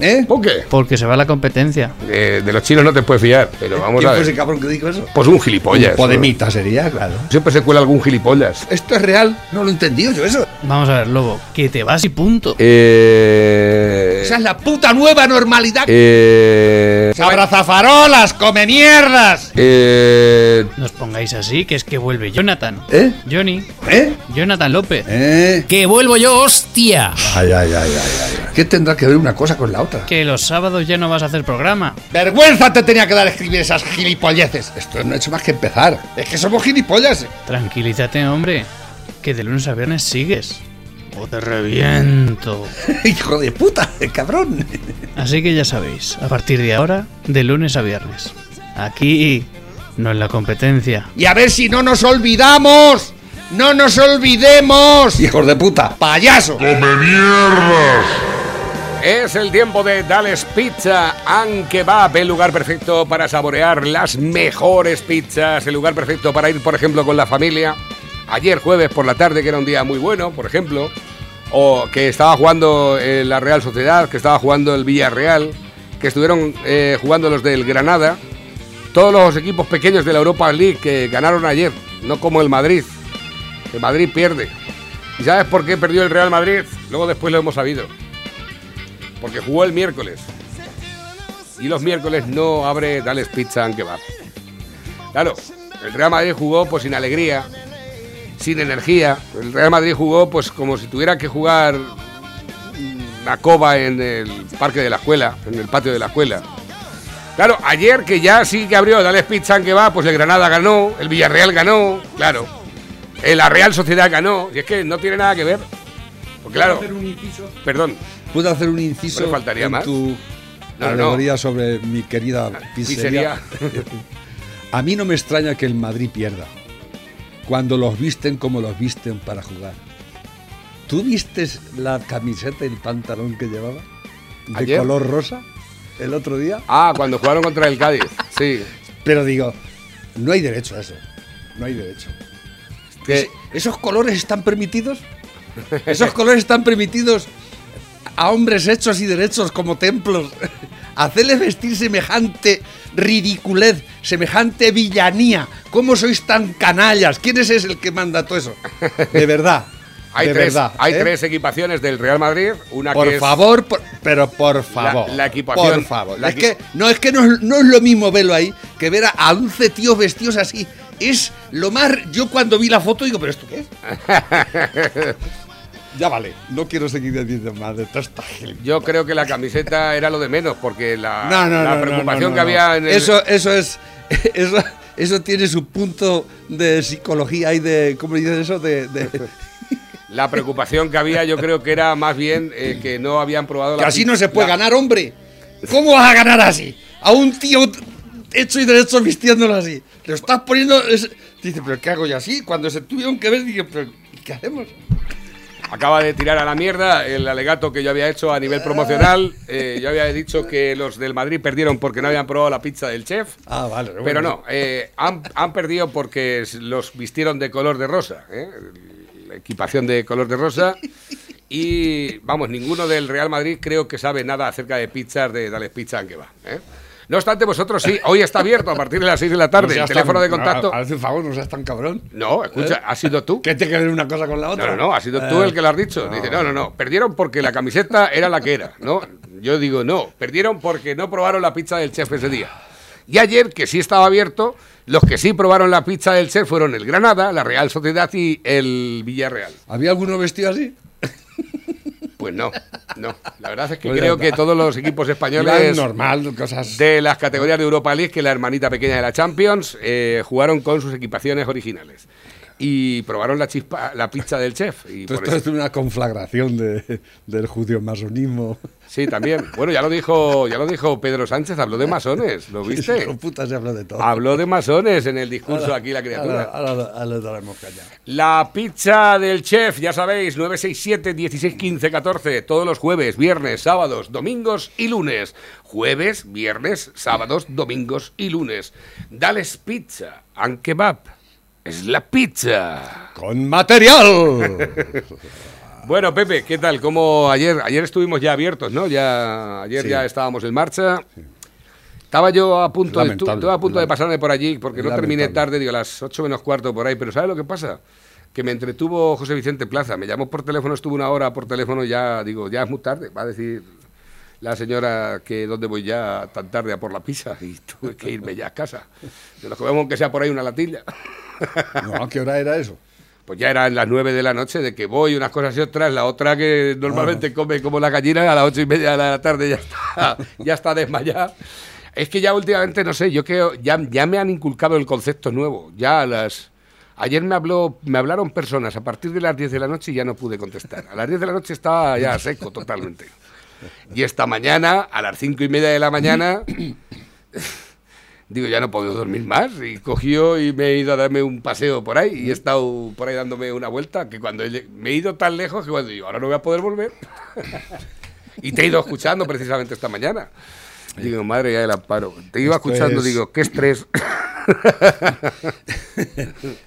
¿Eh? ¿Por qué? Porque se va la competencia. Eh, de los chinos no te puedes fiar, pero vamos ¿Quién a fue ese ver. cabrón que dijo eso? Pues un gilipollas. Un podemita sería, claro. Siempre se cuela algún gilipollas. ¿Esto es real? No lo he entendido yo eso. Vamos a ver, lobo, que te vas y punto. Eh. Esa es la puta nueva normalidad. Eh. ¡Abrazafarolas, come mierdas! Eh. No os pongáis así, que es que vuelve Jonathan. ¿Eh? Johnny. ¿Eh? Jonathan López. ¿Eh? ¡Que vuelvo yo, hostia! Ay, ay, ay, ay, ay. ¿Qué tendrá que ver una cosa con la otra? Que los sábados ya no vas a hacer programa. ¡Vergüenza te tenía que dar escribir esas gilipolleces! Esto no ha hecho más que empezar. Es que somos gilipollas. Tranquilízate, hombre. Que de lunes a viernes sigues. O te reviento. Hijo de puta, cabrón. Así que ya sabéis, a partir de ahora, de lunes a viernes. Aquí, no en la competencia. Y a ver si no nos olvidamos. ¡No nos olvidemos! ¡Hijos de puta! ¡Payaso! Es el tiempo de Dales Pizza and Kebab, el lugar perfecto para saborear las mejores pizzas, el lugar perfecto para ir, por ejemplo, con la familia. Ayer jueves por la tarde, que era un día muy bueno, por ejemplo, o que estaba jugando eh, la Real Sociedad, que estaba jugando el Villarreal, que estuvieron eh, jugando los del Granada, todos los equipos pequeños de la Europa League que ganaron ayer, no como el Madrid. El Madrid pierde. ¿Y sabes por qué perdió el Real Madrid? Luego después lo hemos sabido porque jugó el miércoles. Y los miércoles no abre Dales Pizza and Kebab. Claro, el Real Madrid jugó pues sin alegría, sin energía. El Real Madrid jugó pues como si tuviera que jugar una coba en el parque de la escuela, en el patio de la escuela. Claro, ayer que ya sí que abrió Dales Pizza and Kebab, pues el Granada ganó, el Villarreal ganó, claro. eh, La Real Sociedad ganó, y es que no tiene nada que ver. Porque claro, perdón, ¿Puedo hacer un inciso No faltaría en más. tu No, no, alegoría sobre mi querida pizzería. pizzería? A mí no me extraña que el Madrid pierda. Cuando los visten como los visten para jugar. ¿Tú vistes la camiseta y el pantalón que llevaba? De ¿Ayer? color rosa el otro día. Ah, cuando jugaron contra el Cádiz, sí. Pero digo, no hay derecho a eso. No hay derecho. Es- ¿Esos colores están permitidos? ¿Esos colores están permitidos a hombres hechos y derechos como templos? Hacerles vestir semejante ridiculez, semejante villanía. ¿Cómo sois tan canallas? ¿Quién es el que manda todo eso? De verdad. Hay, de tres, verdad. hay ¿eh? tres equipaciones del Real Madrid. Una Por que es- favor, por- pero por favor. la equipación- Por favor. la es equi- que no es que no, es- no es lo mismo verlo ahí que ver a, a 11 tíos vestidos así. Es lo más. Yo cuando vi la foto digo, ¿pero esto qué es? ya vale. No quiero seguir diciendo más de toda esta gente. Yo creo que la camiseta era lo de menos, porque la, No, no, la no, preocupación que había en el. Eso, eso es. Eso, eso tiene su punto de psicología y de. ¿Cómo dices eso? De. de- La preocupación que había, yo creo que era más bien eh, que no habían probado que la así no se puede la- ganar, hombre. ¿Cómo vas a ganar así? A un tío hecho y derecho vistiéndolo así. Lo estás poniendo. es- Dice, ¿pero qué hago yo así? Cuando se tuvieron que ver, dije, ¿pero qué hacemos? Acaba de tirar a la mierda el alegato que yo había hecho a nivel promocional. Eh, yo había dicho que los del Madrid perdieron porque no habían probado la pizza del chef. Ah, vale. Pero no, eh, han, han perdido porque los vistieron de color de rosa, ¿eh? la equipación de color de rosa. Y vamos, ninguno del Real Madrid creo que sabe nada acerca de pizzas de Dale Pizza que va. ¿eh? No obstante, vosotros sí, hoy está abierto a partir de las 6 de la tarde. el teléfono de contacto. Haz un favor, no seas tan cabrón. No, escucha, has sido tú. ¿Qué tiene que ver una cosa con la No, otra? no, no, has sido tú Eh, el que lo has dicho. Dice, no, no, no, perdieron porque la camiseta era la que era, ¿no? Yo digo, no, perdieron porque no probaron la pizza del chef ese día. Y ayer, que sí estaba abierto, los que sí probaron la pizza del chef fueron el Granada, la Real Sociedad y el Villarreal. ¿Había alguno vestido así? Pues no, no. La verdad es que creo que todos los equipos españoles normal, cosas. de las categorías de Europa League, que es la hermanita pequeña de la Champions, eh, jugaron con sus equipaciones originales. Y probaron la chispa, la pizza del chef. Y por esto eso- es una conflagración de- del judío masonismo. sí, también. Bueno, ya lo dijo, ya lo dijo Pedro Sánchez, habló de masones, ¿lo viste? Hijo puta, se habla de todo. Habló de masones en el discurso aquí la criatura. Ahora, ahora, ahora le daremos. La pizza del chef, ya sabéis, 967 16 15 14, todos los jueves, viernes, sábados, domingos y lunes. Jueves, viernes, sábados, domingos y lunes. Dales pizza, and kebab. Es la pizza. ¡Con material! Bueno, Pepe, ¿qué tal? ¿Cómo ayer? Ayer estuvimos ya abiertos, ¿no? Ya ayer Sí. ya estábamos en marcha. Estaba yo a punto, de, Lamentable. estaba a punto de pasarme por allí porque no terminé tarde, digo, a las 8 menos cuarto por ahí. Pero ¿sabes lo que pasa? Que me entretuvo José Vicente Plaza. Me llamó por teléfono, estuvo una hora por teléfono ya, digo, ya es muy tarde. Va a decir la señora que dónde voy ya tan tarde a por la pizza y tuve que irme ya a casa. De los que vemos que sea por ahí una latilla. No, ¿a qué hora era eso? Pues ya eran las nueve de la noche de que voy unas cosas y otras, la otra que normalmente come como la gallina a las ocho y media de la tarde ya está, ya está desmayada. Es que ya últimamente, no sé, yo creo, ya, ya me han inculcado el concepto nuevo. Ya las... Ayer me habló, me hablaron personas a partir de las 10 de la noche y ya no pude contestar. A las 10 de la noche estaba ya seco totalmente. Y esta mañana, a las cinco y media de la mañana, digo, ya no puedo dormir más. Y cogió y me he ido a darme un paseo por ahí. Y he estado por ahí dándome una vuelta. Que cuando he me he ido tan lejos que cuando digo, ahora no voy a poder volver. y te he ido escuchando precisamente esta mañana. Digo, madre ya del amparo. Te iba Esto escuchando, es- digo, qué estrés.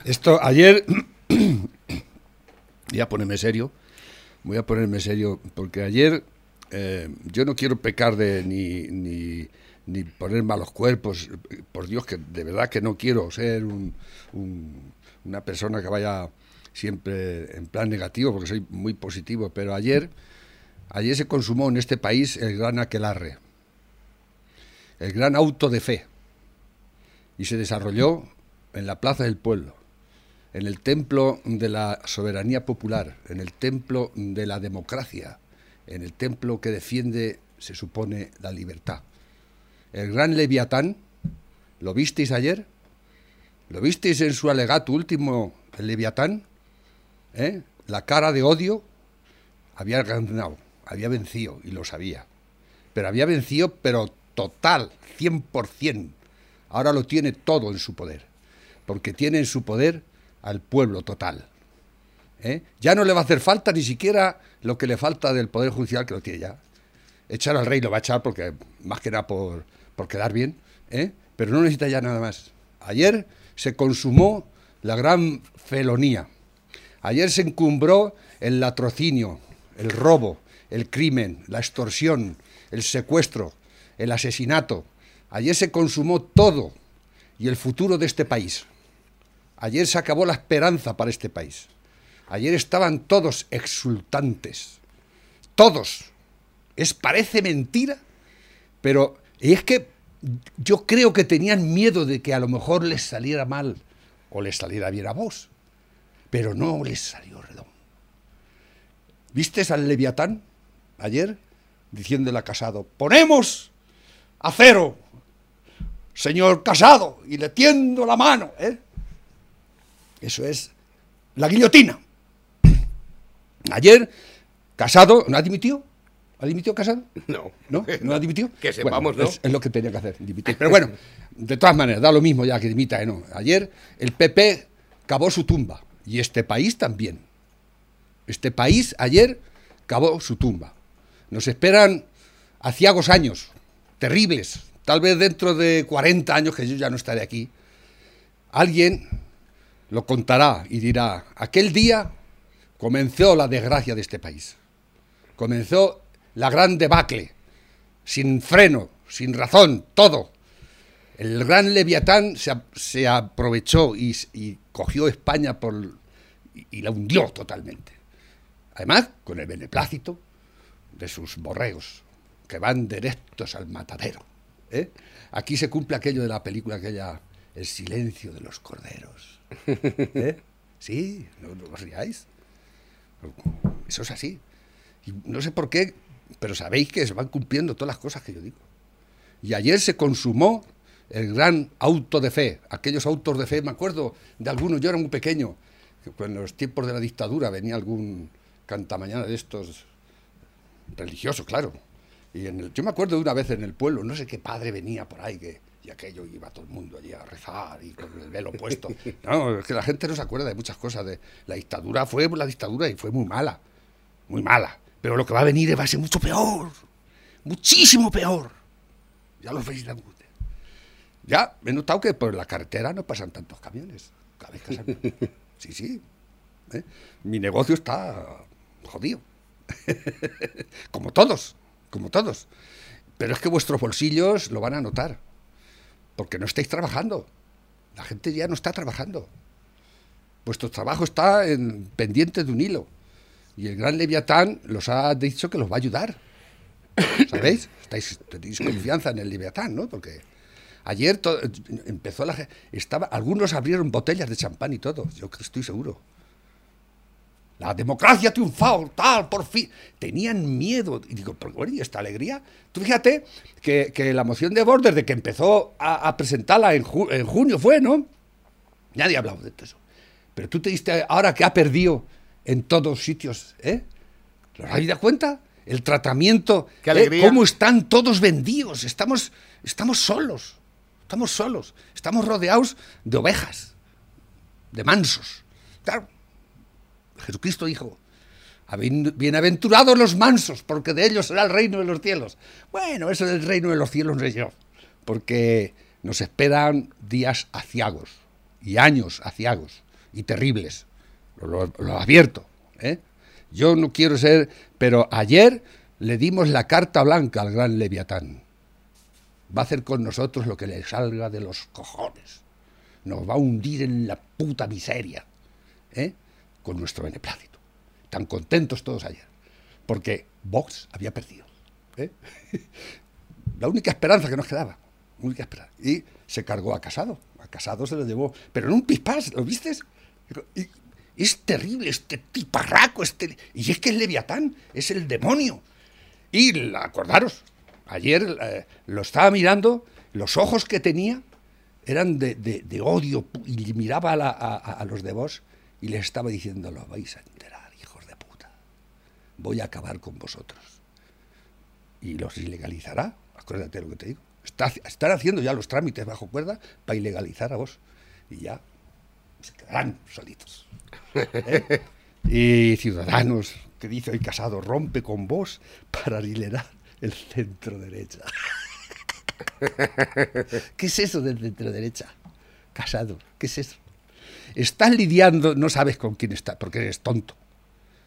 Esto, ayer. voy a ponerme serio. Voy a ponerme serio porque ayer eh, yo no quiero pecar de ni, ni, ni poner malos cuerpos. Por Dios, que de verdad que no quiero ser un- un- una persona que vaya siempre en plan negativo porque soy muy positivo. Pero ayer, ayer se consumó en este país el gran aquelarre, el gran auto de fe y se desarrolló en la Plaza del Pueblo, en el templo de la soberanía popular, en el templo de la democracia, en el templo que defiende, se supone, la libertad. El gran Leviatán, ¿lo visteis ayer? ¿Lo visteis en su alegato último, el Leviatán? ¿Eh? La cara de odio había ganado, había vencido y lo sabía. Pero había vencido, pero total, 100%. Ahora lo tiene todo en su poder, porque tiene en su poder al pueblo total. ¿eh? Ya no le va a hacer falta ni siquiera lo que le falta del Poder Judicial, que lo tiene ya. Echar al rey lo va a echar porque más que nada por, por quedar bien, ¿eh? pero no necesita ya nada más. Ayer se consumó la gran felonía. Ayer se encumbró el latrocinio, el robo, el crimen, la extorsión, el secuestro, el asesinato. Ayer se consumó todo y el futuro de este país. Ayer se acabó la esperanza para este país. Ayer estaban todos exultantes. Todos. Es parece mentira, pero es que yo creo que tenían miedo de que a lo mejor les saliera mal o les saliera bien a vos. Pero no les salió redondo. ¿Vistes al Leviatán ayer diciéndole a Casado, ponemos a cero, señor Casado, y le tiendo la mano? ¿eh? Eso es la guillotina. Ayer, Casado, ¿no ha dimitido? ¿Ha dimitido Casado? No. ¿No? ¿No ha dimitido? Que sepamos, Bueno, ¿no? Es, es lo que tenía que hacer, dimitir. Pero bueno, de todas maneras, da lo mismo ya que dimita, ¿eh? ¿no? Ayer el PP cavó su tumba y este país también. Este país ayer cavó su tumba. Nos esperan aciagos años, terribles. Tal vez dentro de 40 años, que yo ya no estaré aquí, alguien lo contará y dirá, aquel día comenzó la desgracia de este país. Comenzó la gran debacle, sin freno, sin razón, todo. El gran Leviatán se, se aprovechó y, cogió España por, y, y la hundió totalmente. Además, con el beneplácito de sus borregos, que van directos al matadero. ¿eh? Aquí se cumple aquello de la película, aquella, El silencio de los corderos. ¿eh? Sí, no, no os riáis. Eso es así. Y no sé por qué, pero sabéis que se van cumpliendo todas las cosas que yo digo. Y ayer se consumó el gran auto de fe, aquellos autos de fe, me acuerdo de algunos, yo era muy pequeño, que en los tiempos de la dictadura venía algún cantamañana de estos religioso, claro. Y en el, yo me acuerdo de una vez en el pueblo, no sé qué padre venía por ahí, que, y aquello iba todo el mundo allí a rezar y con el velo puesto. No, es que la gente no se acuerda de muchas cosas. De, la dictadura fue la dictadura y fue muy mala, muy mala. Pero lo que va a venir va a ser mucho peor, muchísimo peor. Ya lo veis. Ya he notado que por la carretera no pasan tantos camiones. Cada vez que salen- Sí, sí. ¿eh? Mi negocio está jodido. como todos, como todos. Pero es que vuestros bolsillos lo van a notar. Porque no estáis trabajando. La gente ya no está trabajando. Vuestro trabajo está en, pendiente de un hilo. Y el gran Leviatán los ha dicho que los va a ayudar. ¿Sabéis? Estáis, tenéis confianza en el Leviatán, ¿no? Porque ayer empezó la estaba Algunos abrieron botellas de champán y todo. Yo estoy seguro. La democracia ha triunfado, tal, por fin. Tenían miedo. Y digo, pero bueno, ¿y esta alegría? Tú fíjate que, que la moción de Border, de que empezó a, a presentarla en, ju- en junio, fue, ¿no? Nadie ha hablado de eso. Pero tú te diste ahora que ha perdido en todos sitios, ¿eh? ¿Os habéis dado cuenta? El tratamiento, ¿eh? cómo están todos vendidos. Estamos, estamos solos, estamos solos, estamos rodeados de ovejas, de mansos. Claro, Jesucristo dijo, "Bien- bienaventurados los mansos, porque de ellos será el reino de los cielos. Bueno, eso del reino de los cielos no sé yo, porque nos esperan días aciagos y años aciagos y terribles. Lo, lo- advierto. ¿eh? Yo no quiero ser, pero ayer le dimos la carta blanca al gran Leviatán. Va a hacer con nosotros lo que le salga de los cojones. Nos va a hundir en la puta miseria. ¿eh? Con nuestro beneplácito. Tan contentos todos ayer. Porque Vox había perdido. ¿eh? La única esperanza que nos quedaba. Única esperanza. Y se cargó a Casado. A Casado se lo llevó. Pero en un pispás, ¿lo viste? Y- es terrible este tiparraco. Este, y es que es Leviatán, es el demonio. Y acordaros, ayer eh, lo estaba mirando, los ojos que tenía eran de, de- de odio y miraba a, los de vos y les estaba diciendo, lo vais a enterar, hijos de puta. Voy a acabar con vosotros. Y los ilegalizará, acuérdate lo que te digo. Está- están haciendo ya los trámites bajo cuerda para ilegalizar a vos. Y ya se quedarán solitos. ¿Eh? Y Ciudadanos, que dice hoy Casado, rompe con vos para liderar el centro derecha. ¿Qué es eso del centro derecha? Casado, ¿qué es eso? Estás lidiando, no sabes con quién está, porque eres tonto.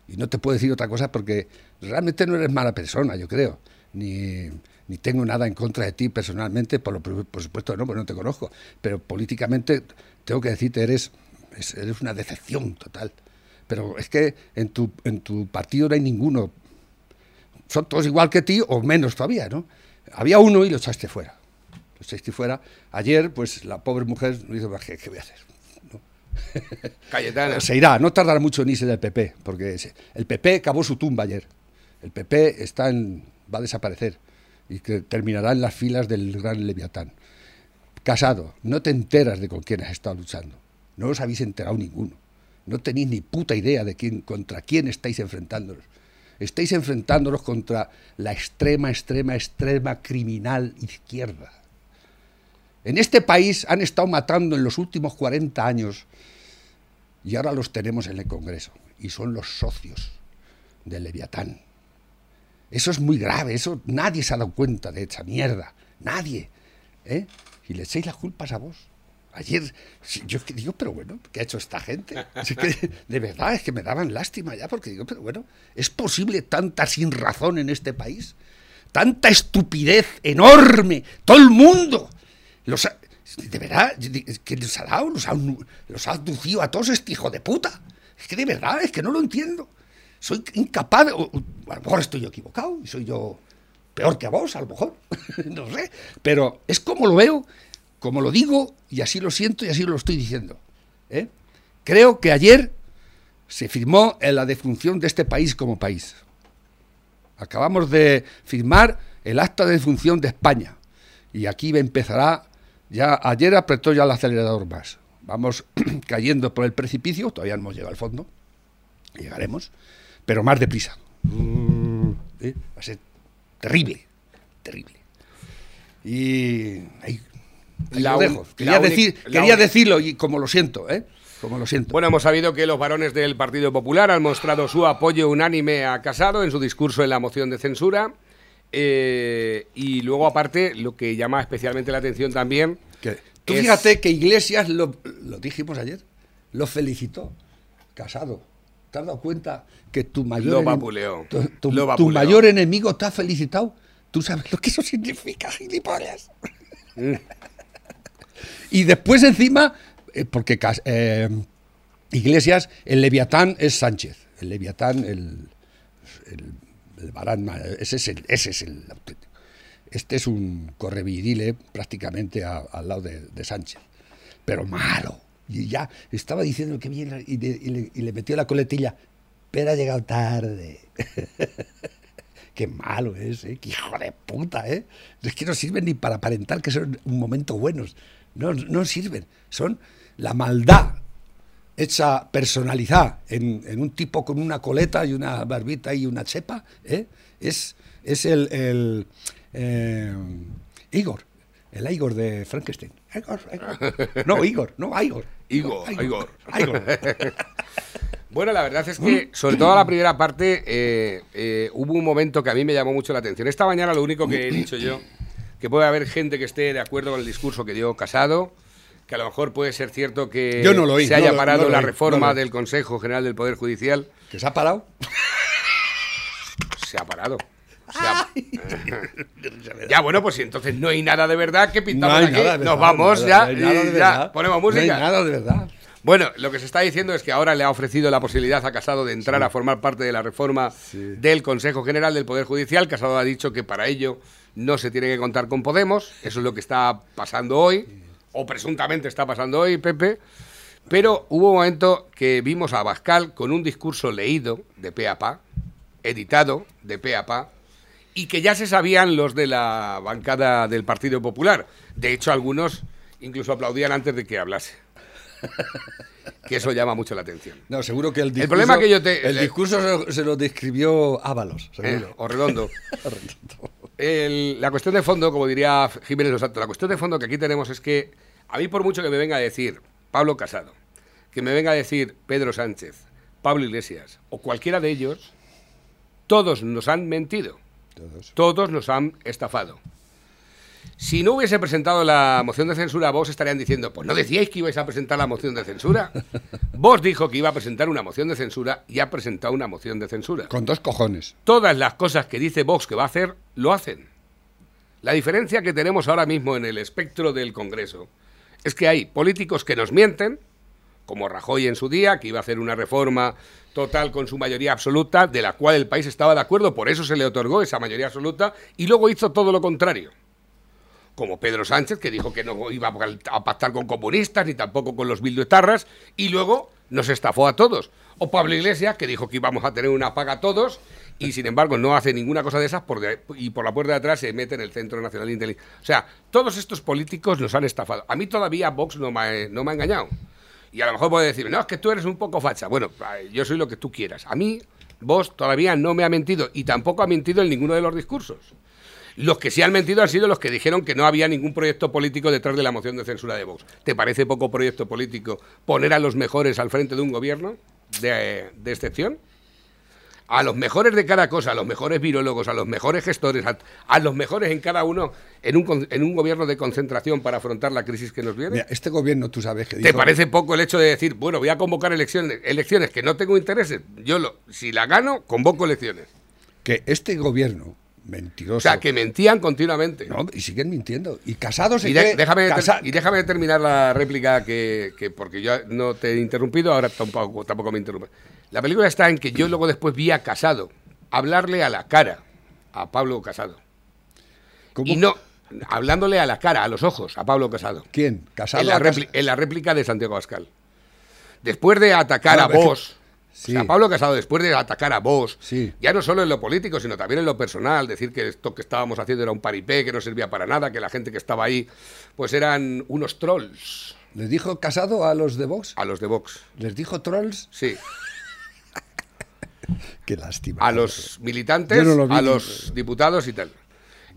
Y no te puedo decir otra cosa porque realmente no eres mala persona, yo creo. Ni, ni tengo nada en contra de ti personalmente, por, lo, por supuesto no, porque no te conozco. Pero políticamente tengo que decirte, eres, es- eres una decepción total. Pero es que en tu, en tu partido no hay ninguno. Son todos igual que ti o menos todavía, ¿no? Había uno y lo echaste fuera. Lo echaste fuera. Ayer, pues la pobre mujer no dice, ¿qué, qué voy a hacer? ¿No? Cayetana. Se irá, no tardará mucho en irse del PP, porque el PP acabó su tumba ayer. El PP está en, va a desaparecer y que terminará en las filas del gran Leviatán. Casado, no te enteras de con quién has estado luchando. No os habéis enterado ninguno. No tenéis ni puta idea de quién, contra quién estáis enfrentándonos. Estáis enfrentándonos contra la extrema, extrema, extrema criminal izquierda. En este país han estado matando en los últimos 40 años y ahora los tenemos en el Congreso y son los socios del Leviatán. Eso es muy grave, eso nadie se ha dado cuenta de esa mierda, nadie. ¿eh? Y le echáis las culpas a vos. Ayer, yo digo, pero bueno, ¿qué ha hecho esta gente? Es que, de verdad, es que me daban lástima ya, porque digo, pero bueno, ¿es posible tanta sin razón en este país? Tanta estupidez enorme, todo el mundo. Los ha- de verdad, que los ha dado, los ha, los ha abducido a todos este hijo de puta. Es que de verdad, es que no lo entiendo. Soy incapaz o- a lo mejor estoy yo equivocado y soy yo peor que a vos, a lo mejor. no sé. Pero es como lo veo, como lo digo y así lo siento y así lo estoy diciendo. ¿eh? Creo que ayer se firmó en la defunción de este país como país. Acabamos de firmar el acta de defunción de España. Y aquí empezará, ya ayer apretó ya el acelerador más. vamos cayendo por el precipicio, todavía no hemos llegado al fondo, llegaremos, pero más deprisa. ¿Eh? Va a ser terrible, terrible. Y ahí La dejo. Quería, decir, quería decirlo y como lo siento, ¿eh? Como lo siento. Bueno, hemos sabido que los varones del Partido Popular han mostrado su apoyo unánime a Casado en su discurso en la moción de censura. Eh, y luego, aparte, lo que llama especialmente la atención también. Tú es- fíjate que Iglesias, lo, lo dijimos ayer, lo felicitó. Casado. ¿Te has dado cuenta que tu mayor, Lo vapuleó. tu, tu- Lo tu vapuleó. mayor enemigo te ha felicitado? ¿Tú sabes lo que eso significa, gilipollas? Mm. Y después encima, eh, porque eh, Iglesias, el Leviatán es Sánchez. El Leviatán, el, el, el Barán, ese es el, ese es el auténtico. Este es un correvidile prácticamente a- al lado de, de Sánchez. Pero malo. Y ya estaba diciendo que bien y y le- y le metió la coletilla. Pero ha llegado tarde. Qué malo es, ¿eh? Qué hijo de puta, ¿eh? Es que no sirven ni para aparentar que son un momento buenos. No, no sirven. Son la maldad hecha personalizada en, en un tipo con una coleta y una barbita y una chepa, ¿eh? es, es el, el eh, Igor, el Igor de Frankenstein. Igor, Igor. No, Igor, no, Igor. Igor, Igor. Igor. Bueno, la verdad es que, sobre todo la primera parte, eh, eh, hubo un momento que a mí me llamó mucho la atención. Esta mañana lo único que he dicho yo, que puede haber gente que esté de acuerdo con el discurso que dio Casado, que a lo mejor puede ser cierto que Yo no lo oí, se haya no lo- parado no lo la oí, reforma no del Consejo General del Poder Judicial. ¿Que se ha parado? Se ha parado. Se ha- ya, bueno, pues si entonces no hay nada de verdad, ¿qué pintamos aquí? Nos vamos no hay ya, nada de y ya ponemos No hay música. nada de verdad. Bueno, lo que se está diciendo es que ahora le ha ofrecido la posibilidad a Casado de entrar a formar parte de la reforma del Consejo General del Poder Judicial. Casado ha dicho que para ello no se tiene que contar con Podemos. Eso es lo que está pasando hoy, o presuntamente está pasando hoy, Pepe. Pero hubo un momento que vimos a Abascal con un discurso leído de pe a pa, editado de pe a pa, y que ya se sabían los de la bancada del Partido Popular. De hecho, algunos incluso aplaudían antes de que hablase. Que eso llama mucho la atención. No, seguro que el discurso, problema que yo te- el discurso se, se lo describió Ábalos, ¿eh? seguro. O redondo. El- la cuestión de fondo, como diría Jiménez Los Santos, la cuestión de fondo que aquí tenemos es que a mí por mucho que me venga a decir Pablo Casado, que me venga a decir Pedro Sánchez, Pablo Iglesias o cualquiera de ellos, todos nos han mentido, Todos. todos nos han estafado. Si no hubiese presentado la moción de censura, vos estarían diciendo, pues no decíais que ibais a presentar la moción de censura. Vos dijo que iba a presentar una moción de censura y ha presentado una moción de censura Con dos cojones. todas las cosas que dice Vox que va a hacer, lo hacen. La diferencia que tenemos ahora mismo en el espectro del Congreso es que hay políticos que nos mienten, como Rajoy en su día, que iba a hacer una reforma total con su mayoría absoluta, de la cual el país estaba de acuerdo, por eso se le otorgó esa mayoría absoluta, y luego hizo todo lo contrario. Como Pedro Sánchez, que dijo que no iba a pactar con comunistas ni tampoco con los bilduetarras, y luego nos estafó a todos. O Pablo Iglesias, que dijo que íbamos a tener una paga todos, y sin embargo no hace ninguna cosa de esas, por y por la puerta de atrás se mete en el Centro Nacional de Inteligencia. O sea, todos estos políticos nos han estafado. A mí todavía Vox no me ha, no me ha engañado. Y a lo mejor puede decir, no, es que tú eres un poco facha. Bueno, yo soy lo que tú quieras. A mí, vos todavía no me ha mentido y tampoco ha mentido en ninguno de los discursos. Los que sí han mentido han sido los que dijeron que no había ningún proyecto político detrás de la moción de censura de Vox. ¿Te parece poco proyecto político poner a los mejores al frente de un gobierno de, de excepción? A los mejores de cada cosa, a los mejores virólogos, a los mejores gestores, a, a los mejores en cada uno en un, en un gobierno de concentración para afrontar la crisis que nos viene. Mira, este gobierno, tú sabes que ¿Te dijo- parece poco el hecho de decir, bueno, voy a convocar elecciones, elecciones que no tengo intereses? Yo, lo, si la gano, convoco elecciones. que este gobierno mentiroso. O sea, que mentían continuamente. No, y siguen mintiendo. Y casados se Y, de- déjame, casa- y déjame terminar la réplica que, que- porque yo no te he interrumpido, ahora tampoco, tampoco me interrumpes. La película está en que yo luego después vi a Casado hablarle a la cara a Pablo Casado. ¿Cómo? Y no, hablándole a la cara, a los ojos, a Pablo Casado. ¿Quién? ¿Casado? en, la o Cas- repli- en la réplica de Santiago Abascal. Después de atacar No, a vos, Sí. o sea, Pablo Casado, después de atacar a vos, Sí. ya no solo en lo político, sino también en lo personal, decir que esto que estábamos haciendo era un paripé, que no servía para nada, que la gente que estaba ahí, pues eran unos trolls. ¿Les dijo casado a los de Vox? A los de Vox. ¿Les dijo trolls? Sí. Qué lástima. A los militantes, Yo no lo vi, a los diputados y tal.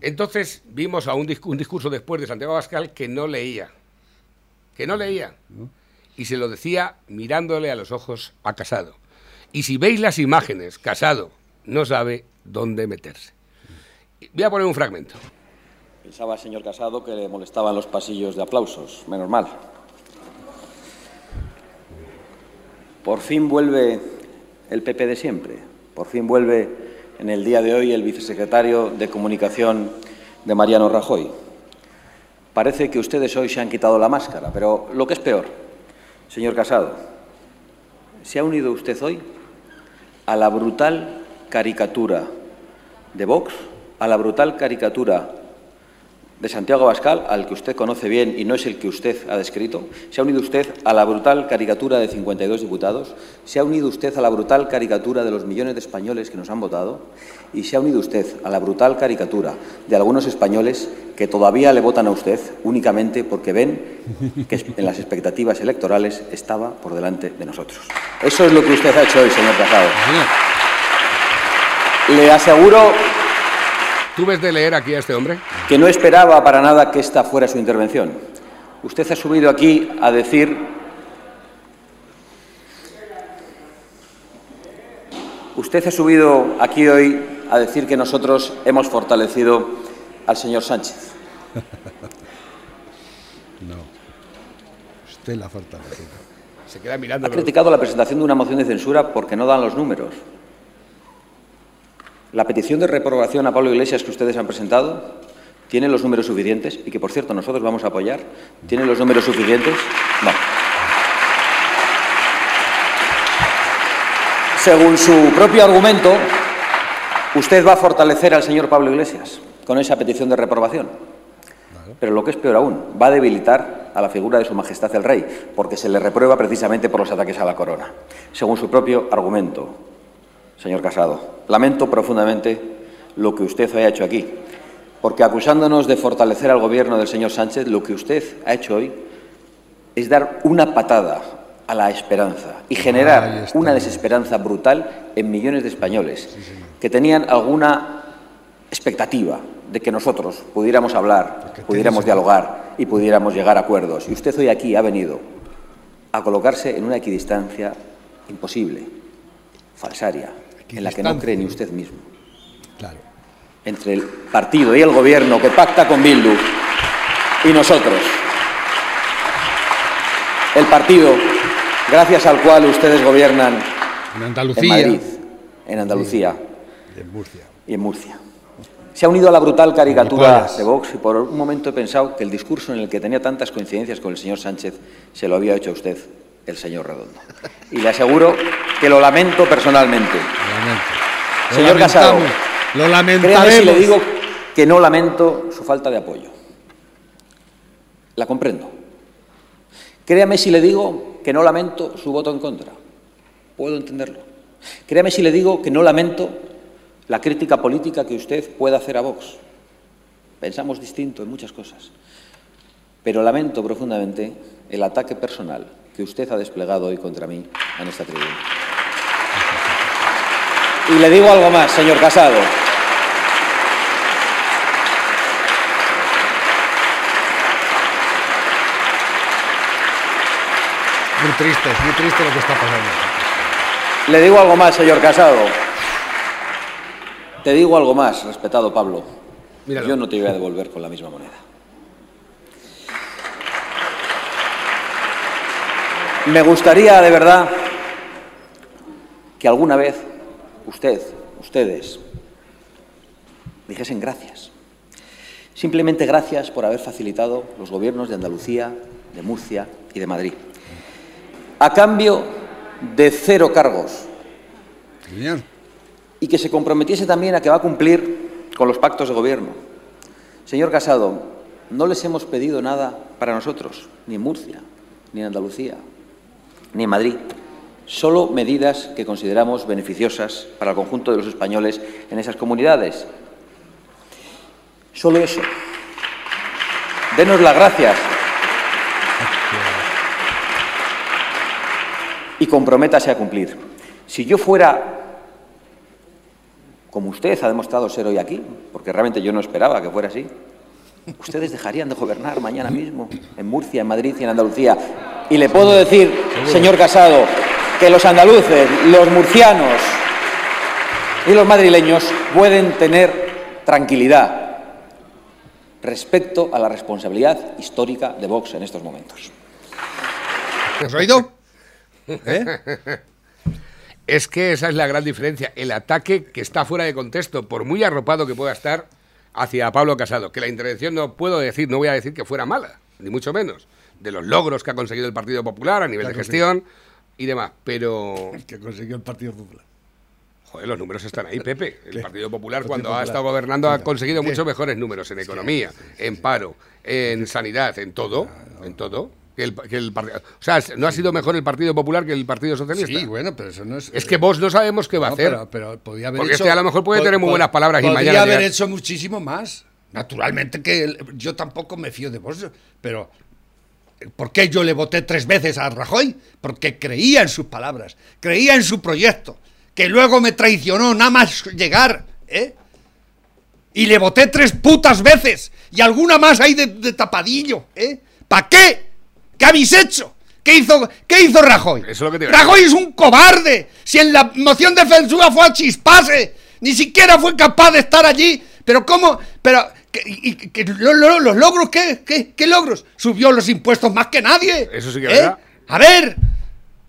Entonces vimos a un, discu- un discurso después de Santiago Abascal que no leía. Que no leía. Y se lo decía mirándole a los ojos a Casado. Y si veis las imágenes, Casado no sabe dónde meterse. Voy a poner un fragmento. Pensaba, señor Casado, que le molestaban los pasillos de aplausos. Menos mal. Por fin vuelve el PP de siempre. Por fin vuelve en el día de hoy el vicesecretario de Comunicación de Mariano Rajoy. Parece que ustedes hoy se han quitado la máscara, pero lo que es peor, señor Casado, ¿se ha unido usted hoy a la brutal caricatura de Vox, a la brutal caricatura de Santiago Abascal, al que usted conoce bien y no es el que usted ha descrito? ¿Se ha unido usted a la brutal caricatura de 52 diputados? ¿Se ha unido usted a la brutal caricatura de los millones de españoles que nos han votado? ¿Y se ha unido usted a la brutal caricatura de algunos españoles que todavía le votan a usted únicamente porque ven que en las expectativas electorales estaba por delante de nosotros? Eso es lo que usted ha hecho hoy, señor Casado. Le aseguro ¿Tú ves de leer aquí a este hombre? que no esperaba para nada que esta fuera su intervención. Usted ha subido aquí a decir Usted ha subido aquí hoy a decir que nosotros hemos fortalecido al señor Sánchez. No. Usted la fortalecido. Se queda mirando. Ha criticado la presentación de una moción de censura porque no dan los números. La petición de reprobación a Pablo Iglesias que ustedes han presentado tiene los números suficientes y que, por cierto, nosotros vamos a apoyar. ¿Tiene los números suficientes? No. Según su propio argumento, usted va a fortalecer al señor Pablo Iglesias con esa petición de reprobación. Pero lo que es peor aún, va a debilitar a la figura de Su Majestad el Rey, porque se le reprueba precisamente por los ataques a la corona. Según su propio argumento, señor Casado, lamento profundamente lo que usted ha hecho aquí, porque acusándonos de fortalecer al gobierno del señor Sánchez, lo que usted ha hecho hoy es dar una patada a la esperanza y generar una desesperanza brutal en millones de españoles que tenían alguna expectativa de que nosotros pudiéramos hablar, pudiéramos dialogar y pudiéramos llegar a acuerdos. Y usted hoy aquí ha venido a colocarse en una equidistancia imposible, falsaria, en la que no cree ni usted mismo Claro. entre el partido y el gobierno que pacta con Bildu y nosotros. El partido, gracias al cual ustedes gobiernan En en Andalucía. Madrid, en Andalucía y en Murcia. y en Murcia. Se ha unido a la brutal caricatura de Vox y por un momento he pensado que el discurso en el que tenía tantas coincidencias con el señor Sánchez se lo había hecho a usted el señor Redondo. Y le aseguro que lo lamento personalmente. Lo lamento. Lo Señor Casado. Lo Créame lamentaremos. si le digo que no lamento su falta de apoyo. La comprendo. Créame si le digo que no lamento su voto en contra. Puedo entenderlo. Créame si le digo que no lamento la crítica política que usted pueda hacer a Vox. Pensamos distinto en muchas cosas. Pero lamento profundamente el ataque personal que usted ha desplegado hoy contra mí en esta tribuna. Y le digo algo más, señor Casado. Muy triste, muy triste lo que está pasando. Le digo algo más, señor Casado. Te digo algo más, respetado Pablo. Míralo. Yo no te voy a devolver con la misma moneda. Me gustaría, de verdad, que alguna vez usted, ustedes, dijesen gracias. Simplemente gracias por haber facilitado los gobiernos de Andalucía, de Murcia y de Madrid. A cambio de cero cargos, y que se comprometiese también a que va a cumplir con los pactos de gobierno. Señor Casado, no les hemos pedido nada para nosotros, ni en Murcia, ni en Andalucía, ni en Madrid. Solo medidas que consideramos beneficiosas para el conjunto de los españoles en esas comunidades. Solo eso. Denos las gracias. Y comprométase a cumplir. Si yo fuera como usted ha demostrado ser hoy aquí, porque realmente yo no esperaba que fuera así, ustedes dejarían de gobernar mañana mismo en Murcia, en Madrid y en Andalucía. Y le puedo decir, señor Casado, que los andaluces, los murcianos y los madrileños pueden tener tranquilidad respecto a la responsabilidad histórica de Vox en estos momentos. ¿Has oído? ¿Eh? Es que esa es la gran diferencia. El ataque que está fuera de contexto, por muy arropado que pueda estar, hacia Pablo Casado. Que la intervención no puedo decir, no voy a decir que fuera mala, ni mucho menos. De los logros que ha conseguido el Partido Popular a nivel de gestión y demás. Pero. Que consiguió el Partido Popular. Joder, los números están ahí, Pepe. El ¿Qué? Popular, Popular, Partido cuando ha estado gobernando, ha conseguido ¿Qué? muchos mejores números en economía, en paro, en sanidad, en todo. En todo. Que el, que el par- o sea, ¿no ha sido mejor el Partido Popular que el Partido Socialista? Sí, bueno, pero eso no es. Es que vos no sabemos qué va a hacer. Pero, pero podía haber Porque hecho, este a lo mejor puede po- tener muy po- buenas palabras y podría mañana haber llegar- hecho muchísimo más. Naturalmente que el- yo tampoco me fío de vos, pero ¿por qué yo le voté tres veces a Rajoy? Porque creía en sus palabras, creía en su proyecto, que luego me traicionó nada más llegar, ¿eh? Y le voté tres putas veces y alguna más ahí de, de tapadillo, ¿eh? ¿Para qué? ¿Qué habéis hecho? ¿Qué hizo, ¿Qué hizo Rajoy? Eso es lo que te iba a Rajoy es un cobarde. Si en la moción de censura fue a chispase, ni siquiera fue capaz de estar allí. Pero cómo, pero y- y- que lo- lo- los logros, ¿qué, qué, qué logros? Subió los impuestos más que nadie. Eso sí que es ¿Eh? verdad. A ver,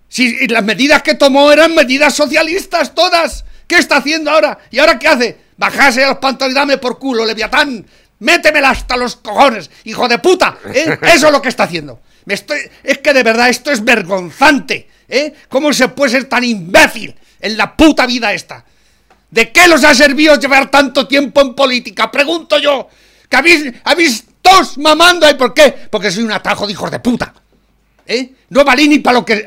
si y las medidas que tomó eran medidas socialistas todas. ¿Qué está haciendo ahora? ¿Y ahora qué hace? Bajarse a los pantalones, dame por culo, Leviatán. Métemela hasta los cojones, hijo de puta. ¿eh? Eso es lo que está haciendo. Me estoy, es que de verdad esto es vergonzante. ¿eh? ¿Cómo se puede ser tan imbécil en la puta vida esta? ¿De qué los ha servido llevar tanto tiempo en política? Pregunto yo. Que habéis, habéis todos mamando ahí. ¿Por qué? Porque soy un atajo de hijos de puta. ¿Eh? No valí ni para lo que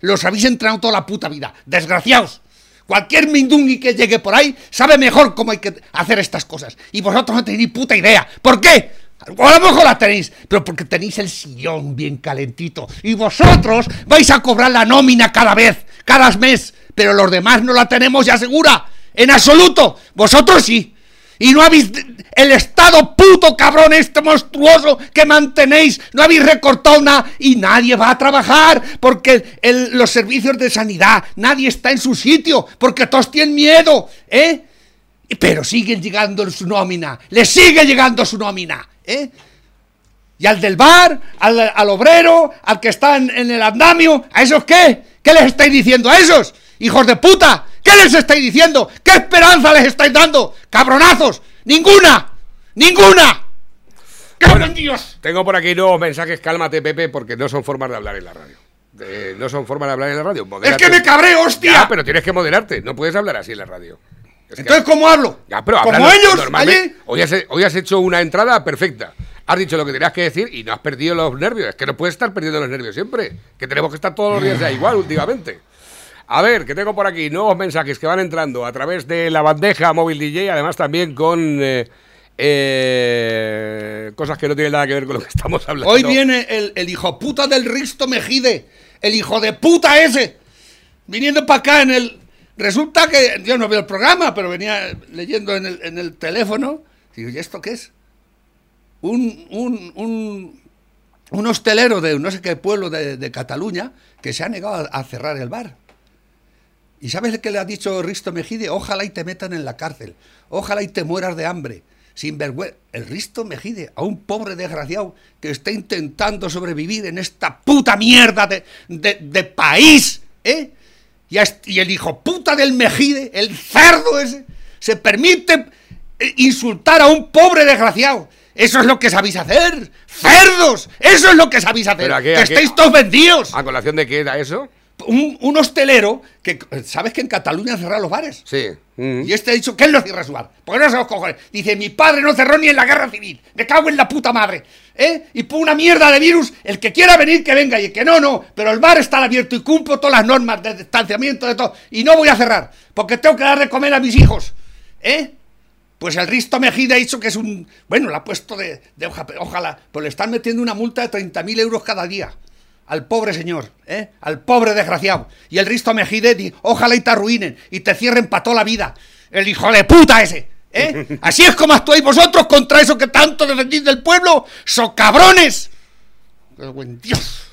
los habéis entrenado toda la puta vida. Desgraciados. Cualquier mindungui que llegue por ahí sabe mejor cómo hay que hacer estas cosas. Y vosotros no tenéis ni puta idea. ¿Por qué? A lo mejor la tenéis, pero porque tenéis el sillón bien calentito. Y vosotros vais a cobrar la nómina cada vez, cada mes. Pero los demás no la tenemos ya segura. En absoluto. Vosotros sí. Y no habéis. El Estado puto cabrón, este monstruoso que mantenéis, no habéis recortado nada y nadie va a trabajar porque los servicios de sanidad, nadie está en su sitio porque todos tienen miedo, ¿eh? Pero siguen llegando su nómina, le sigue llegando su nómina, ¿eh? Y al del bar, al, al obrero, al que está en, en el andamio, ¿a esos qué? ¿Qué les estáis diciendo a esos? ¡Hijos de puta! ¿Qué les estáis diciendo? ¿Qué esperanza les estáis dando? ¡Cabronazos! ¡Ninguna! ¡Ninguna! ¡Cago Bueno, en Dios! Tengo por aquí nuevos mensajes, cálmate, Pepe, porque no son formas de hablar en la radio. Eh, no son formas de hablar en la radio. ¡Es que me cabreo, hostia! Ya, pero tienes que moderarte. No puedes hablar así en la radio. Es que- Entonces, ¿cómo hablo? Ya, pero Como ellos, normalmente. allí. Hoy has, hoy has hecho una entrada perfecta. Has dicho lo que tenías que decir y no has perdido los nervios. Es que no puedes estar perdiendo los nervios siempre. Que tenemos que estar todos los días ya igual últimamente. A ver, que tengo por aquí nuevos mensajes que van entrando a través de la bandeja móvil DJ, además también con eh, eh, cosas que no tienen nada que ver con lo que estamos hablando. Hoy viene el, el hijo puta del Risto Mejide, el hijo de puta ese, viniendo para acá en el... Resulta que yo no veo el programa, pero venía leyendo en el, en el teléfono. Digo, ¿y esto qué es? Un, un, un, un hostelero de no sé qué pueblo de, Cataluña que se ha negado a cerrar el bar. ¿Y sabes qué le ha dicho Risto Mejide? Ojalá y te metan en la cárcel. Ojalá y te mueras de hambre. Sin vergüenza. El Risto Mejide, a un pobre desgraciado que está intentando sobrevivir en esta puta mierda de, de- de país. ¿Eh? Y, a est- y el hijo puta del Mejide, el cerdo ese, se permite eh, insultar a un pobre desgraciado. Eso es lo que sabéis hacer. ¡Cerdos! Eso es lo que sabéis hacer. ¿Pero a qué, que a qué? estáis todos vendidos ¿A colación de qué era eso? Un, un hostelero que sabes que en Cataluña han cerrado los bares. Sí. Mm. Y este ha dicho que él no cierra su bar. Porque no se los cojones. Dice, mi padre no cerró ni en la guerra civil. Me cago en la puta madre. ¿Eh? Y por una mierda de virus, el que quiera venir que venga y el que no, no. Pero el bar está abierto y cumplo todas las normas de distanciamiento, de todo. Y no voy a cerrar. Porque tengo que dar de comer a mis hijos. ¿Eh? Pues el Risto Mejide ha dicho que es un... Bueno, le ha puesto de, de hoja, ojalá. Pues le están metiendo una multa de 30.000 euros cada día. Al pobre señor, ¿eh? al pobre desgraciado. Y el Risto Mejide, ojalá y te arruinen y te cierren para toda la vida. El hijo de puta ese. ¿eh? Así es como actuáis vosotros contra eso que tanto defendís del pueblo. ¡So cabrones! ¡Qué buen Dios!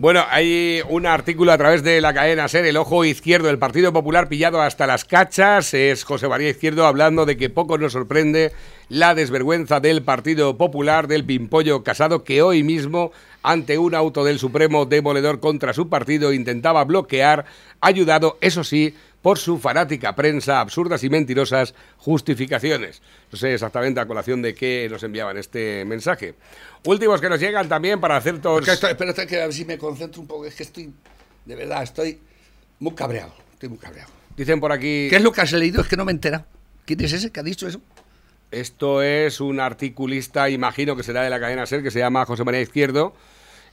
Bueno, hay un artículo a través de la cadena SER, el ojo izquierdo del Partido Popular pillado hasta las cachas. Es José María Izquierdo hablando de que poco nos sorprende la desvergüenza del Partido Popular del Pimpollo Casado, que hoy mismo, ante un auto del Supremo demoledor contra su partido, intentaba bloquear, ayudado, eso sí, por su fanática prensa, absurdas y mentirosas justificaciones. No sé exactamente a colación de qué nos enviaban este mensaje. Últimos que nos llegan también para hacer todos... Es que estoy- espérate que a ver si me concentro un poco. Es que estoy, de verdad, estoy muy cabreado. Estoy muy cabreado. Dicen por aquí... ¿Qué es lo que has leído? Es que no me he enterado. ¿Quién es ese que ha dicho eso? Esto es un articulista, imagino que será de la cadena SER, que se llama José María Izquierdo,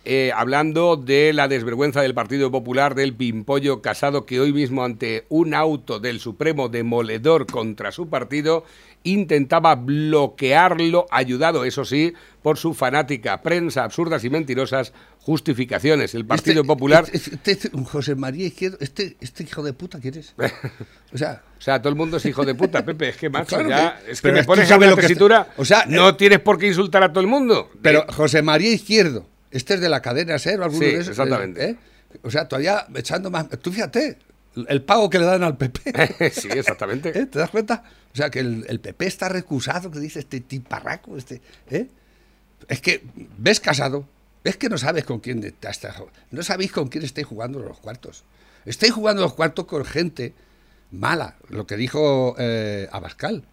eh, hablando de la desvergüenza del Partido Popular del Pimpollo Casado, que hoy mismo ante un auto del Supremo demoledor contra su partido intentaba bloquearlo, ayudado, eso sí, por su fanática prensa, absurdas y mentirosas justificaciones. El Partido Este- Popular... Este, este- José María Izquierdo, este, este hijo de puta, ¿quién es? O sea, O sea, todo el mundo es hijo de puta, Pepe. Es que, macho, Claro ya... que- es que pero me pones lo la tesitura... o sea, no eh, tienes por qué insultar a todo el mundo. pero José María Izquierdo, este es de la cadena SER o alguno Sí, de esos. exactamente. ¿eh? O sea, todavía echando más. Tú fíjate, el pago que le dan al PP. sí, exactamente. ¿Eh? ¿Te das cuenta? O sea, que el, el PP está recusado, que dice este tiparraco, este. ¿eh? Es que, ¿ves casado? Es que no sabes con quién está, está- no sabéis con quién estáis jugando los cuartos. Estáis jugando los cuartos con gente mala. Lo que dijo eh, Abascal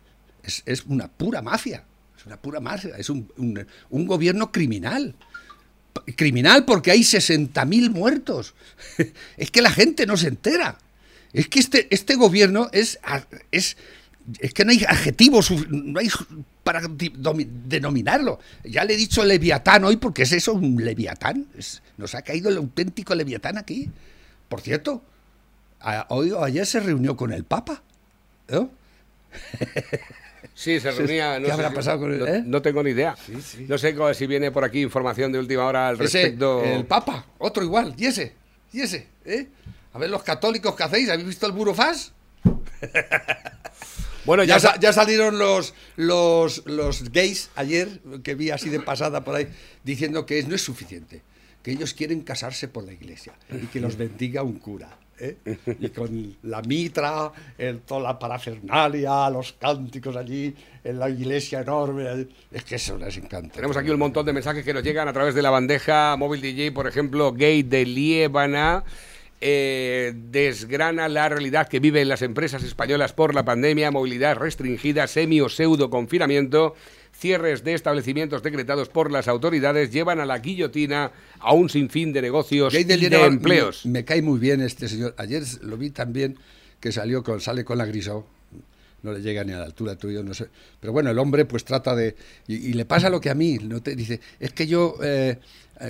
es, es una pura mafia. Es una pura mafia. Es un, un- un gobierno criminal. P- Criminal porque hay 60.000 muertos. es que la gente no se entera. Es que este, este gobierno es, es, es que no hay adjetivos, no hay para denominarlo. Ya le he dicho leviatán hoy porque es eso, un leviatán. Es- nos ha caído el auténtico leviatán aquí. Por cierto, a- hoy o ayer se reunió con el Papa. ¿no? Sí, se reunía. No ¿Qué habrá si- pasado con él, No, eh? no tengo ni idea. No sé si viene por aquí información de última hora al Ese, respecto. el Papa, otro igual, y ese, y ese, ¿eh? A ver los católicos que hacéis, ¿habéis visto el Burofax? Bueno, Ya, ya, sa- ya salieron los, los, los gays ayer, que vi así de pasada por ahí, diciendo que es, no es suficiente, que ellos quieren casarse por la iglesia y que los bendiga un cura. ¿eh? Y con la mitra, el, toda la parafernalia, los cánticos allí, en la iglesia enorme. Es que eso les encanta. Tenemos aquí un montón de mensajes que nos llegan a través de la bandeja móvil DJ, por ejemplo, Gay de Liébana. Eh, desgrana la realidad que viven las empresas españolas por la pandemia, movilidad restringida, semi o pseudo confinamiento, cierres de establecimientos decretados por las autoridades llevan a la guillotina a un sinfín de negocios y de empleos. Me, me cae muy bien este señor. Ayer lo vi también que salió con, sale con la Grisó. No le llega ni a la altura tuyo, no sé. Pero bueno, el hombre pues trata de... Y, y le pasa lo que a mí. No te, dice, es que yo... eh,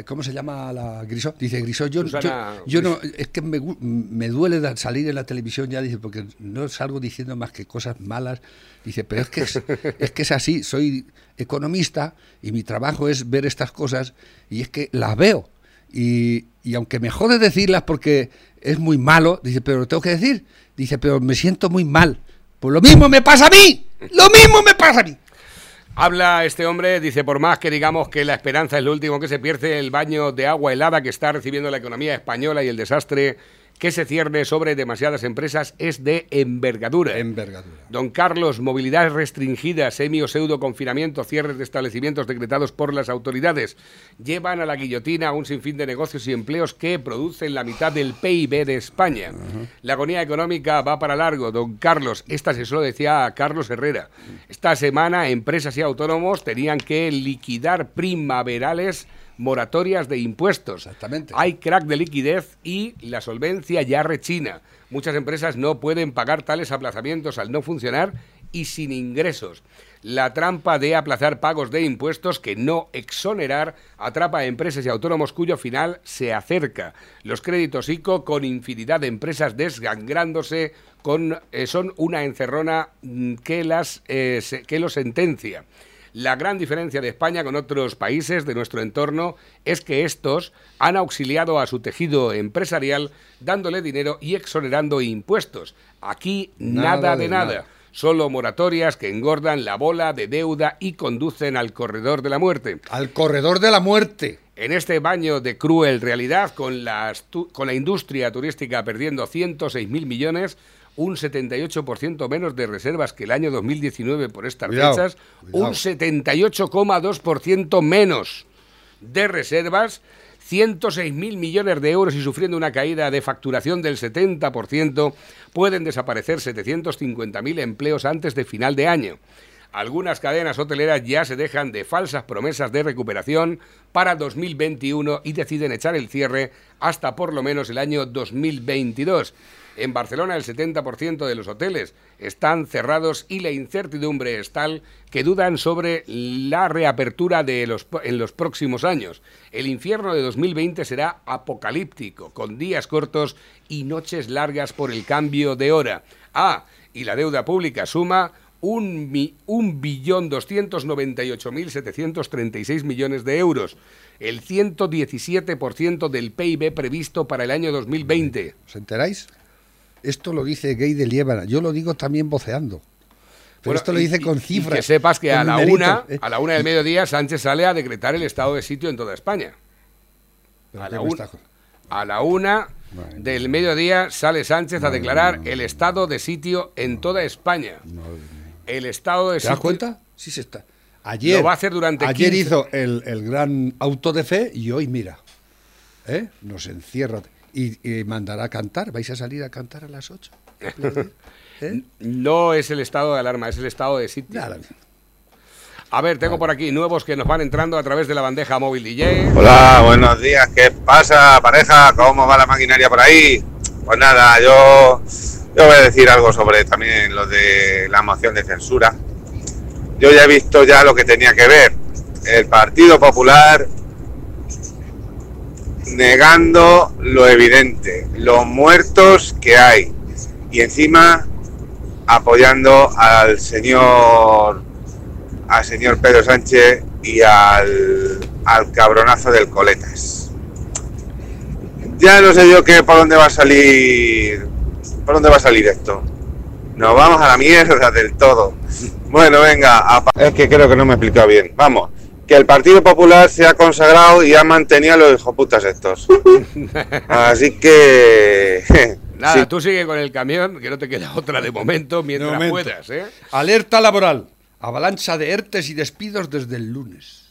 ¿Cómo se llama la Grisó? Dice Grisó, yo, yo, Susana yo no... Es que me, me duele salir en la televisión ya, dice, porque no salgo diciendo más que cosas malas. Dice, pero es que es, es que es así. Soy economista y mi trabajo es ver estas cosas y es que las veo. Y, y aunque me jode decirlas porque es muy malo, dice, pero lo tengo que decir. Dice, pero me siento muy mal. Pues lo mismo me pasa a mí. Lo mismo me pasa a mí. Habla este hombre, dice, por más que digamos que la esperanza es lo último que se pierde, el baño de agua helada que está recibiendo la economía española y el desastre que se cierne sobre demasiadas empresas es de envergadura. Envergadura. Don Carlos, movilidad restringida, semi o pseudo confinamiento, cierres de establecimientos decretados por las autoridades, llevan a la guillotina a un sinfín de negocios y empleos que producen la mitad del PIB de España. La agonía económica va para largo. Don Carlos, esta se lo decía a Carlos Herrera. Esta semana empresas y autónomos tenían que liquidar primaverales moratorias de impuestos. Exactamente. Hay crack de liquidez y la solvencia ya rechina. Muchas empresas no pueden pagar tales aplazamientos al no funcionar y sin ingresos. La trampa de aplazar pagos de impuestos que no exonerar atrapa a empresas y autónomos cuyo final se acerca. Los créditos ICO con infinidad de empresas desgangrándose con, eh, son una encerrona mm, que, las, eh, se- que lo sentencia. La gran diferencia de España con otros países de nuestro entorno es que estos han auxiliado a su tejido empresarial dándole dinero y exonerando impuestos. Aquí nada, Nada de de nada. nada. Solo moratorias que engordan la bola de deuda y conducen al corredor de la muerte. Al corredor de la muerte. En este baño de cruel realidad, con, tu- con la industria turística perdiendo 106.000 millones, un 78% menos de reservas que el año 2019 por estas Cuidado, fechas, cuidado. un 78,2% menos de reservas, 106.000 millones de euros y sufriendo una caída de facturación del 70%, pueden desaparecer 750.000 empleos antes de final de año. Algunas cadenas hoteleras ya se dejan de falsas promesas de recuperación para 2021 y deciden echar el cierre hasta por lo menos el año 2022. En Barcelona el 70% de los hoteles están cerrados y la incertidumbre es tal que dudan sobre la reapertura de los, en los próximos años. El infierno de 2020 será apocalíptico, con días cortos y noches largas por el cambio de hora. Ah, y la deuda pública suma un, billón 298.736 millones de euros, el 117% del PIB previsto para el año 2020. ¿Os enteráis? Esto lo dice Gay de Liébana. Yo lo digo también voceando. Pero Bueno, esto lo dice con y cifras. que sepas que a la una, ¿eh? a la una del mediodía Sánchez sale a decretar el estado de sitio en toda España. A la, a la una del mediodía sale Sánchez a declarar el estado de sitio en toda España. El estado de ¿Te das sitio. cuenta? Sí se está. Ayer, Lo va a hacer durante ayer 15 hizo el, el gran auto de fe y hoy, mira, ¿eh? nos encierra y, y mandará a cantar. ¿Vais a salir a cantar a las 8? ¿Eh? No es el estado de alarma, es el estado de sitio. Nada. A ver, tengo por aquí nuevos que nos van entrando a través de la bandeja móvil DJ. Hola, buenos días. ¿Qué pasa, pareja? ¿Cómo va la maquinaria por ahí? Pues nada, yo, yo voy a decir algo sobre también lo de la moción de censura. Yo ya he visto ya lo que tenía que ver. El Partido Popular negando lo evidente, los muertos que hay. Y encima apoyando al señor al señor Pedro Sánchez y al, al cabronazo del Coletas. Ya no sé yo qué por dónde va a salir por dónde va a salir esto. Nos vamos a la mierda del todo. Bueno, venga, es que creo que no me he explicado bien. Vamos, que el Partido Popular se ha consagrado y ha mantenido a los hijoputas estos. Así que Nada, sí, tú sigue con el camión, que no te queda otra de momento mientras De momento. puedas, ¿eh? Alerta laboral. Avalancha de ERTES y despidos desde el lunes.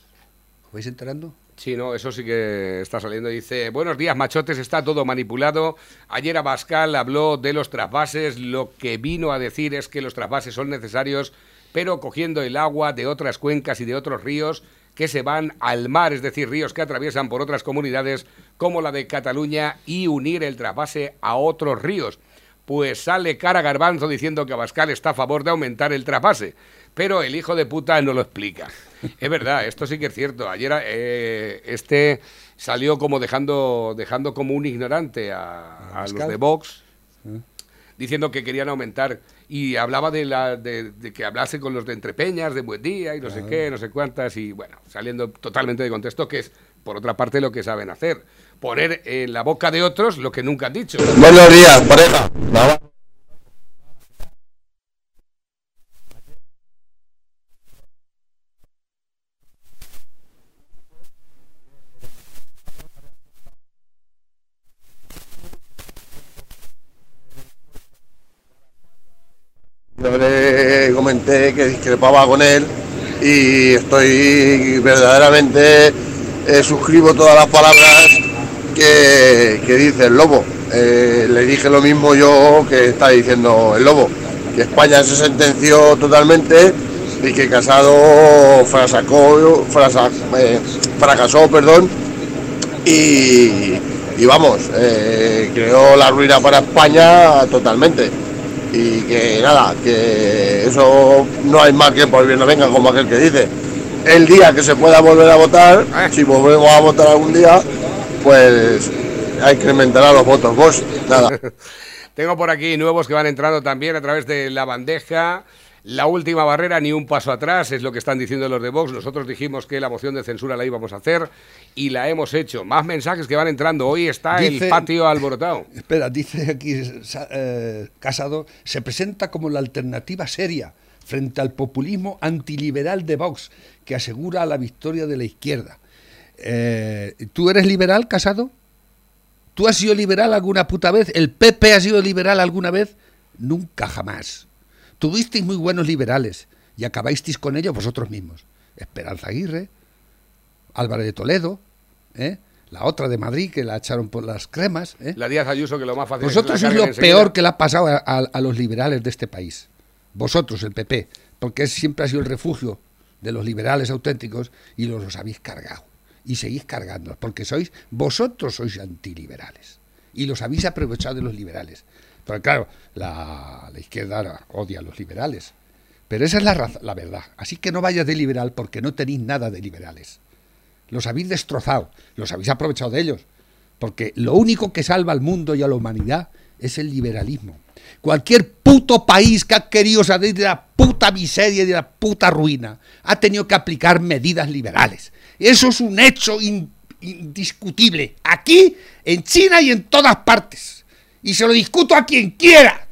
¿Os vais enterando? Sí, no, eso sí que está saliendo. Dice, buenos días, machotes, está todo manipulado. Ayer Abascal habló de los trasvases. Lo que vino a decir es que los trasvases son necesarios, pero cogiendo el agua de otras cuencas y de otros ríos que se van al mar, es decir, ríos que atraviesan por otras comunidades como la de Cataluña y unir el trasvase a otros ríos. Pues sale cara garbanzo diciendo que Abascal está a favor de aumentar el trasvase, pero el hijo de puta no lo explica. Es verdad, esto sí que es cierto. Ayer eh, este salió como dejando, dejando como un ignorante a, a los de Vox, diciendo que querían aumentar y hablaba de, la, de, de que hablase con los de Entrepeñas, de Buen Día y no sé qué, no sé cuántas, y bueno, saliendo totalmente de contexto, que es, por otra parte, lo que saben hacer. Poner en la boca de otros lo que nunca han dicho. Buenos días, pareja. Yo que discrepaba con él y estoy verdaderamente eh, suscribo todas las palabras que, que dice el lobo. Eh, le dije lo mismo yo que está diciendo el lobo, que España se sentenció totalmente y que Casado fracasó, frasa- eh, fracasó perdón, y, y vamos, creó la ruina para España totalmente. Y que nada, que eso no hay más que por bien no venga, como aquel que dice. El día que se pueda volver a votar, si volvemos a votar algún día, pues hay que incrementar los votos. Vos, nada. Tengo por aquí nuevos que van entrando también a través de la bandeja. La última barrera, ni un paso atrás, es lo que están diciendo los de Vox. Nosotros dijimos que la moción de censura la íbamos a hacer y la hemos hecho. Más mensajes que van entrando. Hoy está Dice- el patio alborotado. Espera, dice aquí eh, Casado, se presenta como la alternativa seria frente al populismo antiliberal de Vox, que asegura la victoria de la izquierda. Eh, ¿Tú eres liberal, Casado? ¿Tú has sido liberal alguna puta vez? ¿El PP ha sido liberal alguna vez? Nunca jamás. Tuvisteis muy buenos liberales y acabasteis con ellos vosotros mismos. Esperanza Aguirre, Álvarez de Toledo, ¿eh? la otra de Madrid que la echaron por las cremas. ¿eh? La Díaz Ayuso, que lo más fácil Vosotros es lo enseguida. peor que le ha pasado a, a- a los liberales de este país. Vosotros, el PP, porque es- siempre ha sido el refugio de los liberales auténticos y los, los habéis cargado. Y seguís cargando, porque sois, vosotros sois antiliberales. Y los habéis aprovechado de los liberales. Porque claro, la, izquierda odia a los liberales. Pero esa es la, raz- la verdad. Así que no vayas de liberal porque no tenéis nada de liberales. Los habéis destrozado, los habéis aprovechado de ellos. Porque lo único que salva al mundo y a la humanidad es el liberalismo. Cualquier puto país que ha querido salir de la puta miseria y de la puta ruina ha tenido que aplicar medidas liberales. Eso es un hecho in- indiscutible. Aquí, en China y en todas partes. Y se lo discuto a quien quiera.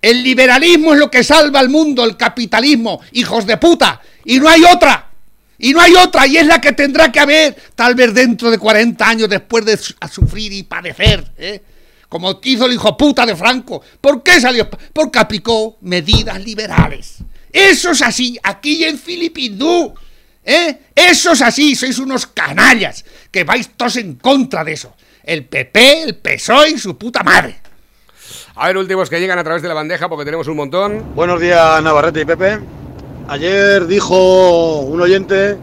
El liberalismo es lo que salva al mundo, el capitalismo, hijos de puta. Y no hay otra. Y no hay otra. Y es la que tendrá que haber tal vez dentro de 40 años después de sufrir y padecer. ¿eh? Como hizo el hijo puta de Franco. ¿Por qué salió? Porque aplicó medidas liberales. Eso es así. Aquí en Filipindú. ¿eh? Eso es así. Sois unos canallas que vais todos en contra de eso. El PP, el PSOE y su puta madre. A ver, últimos que llegan a través de la bandeja porque tenemos un montón. Buenos días, Navarrete y Pepe. Ayer dijo un oyente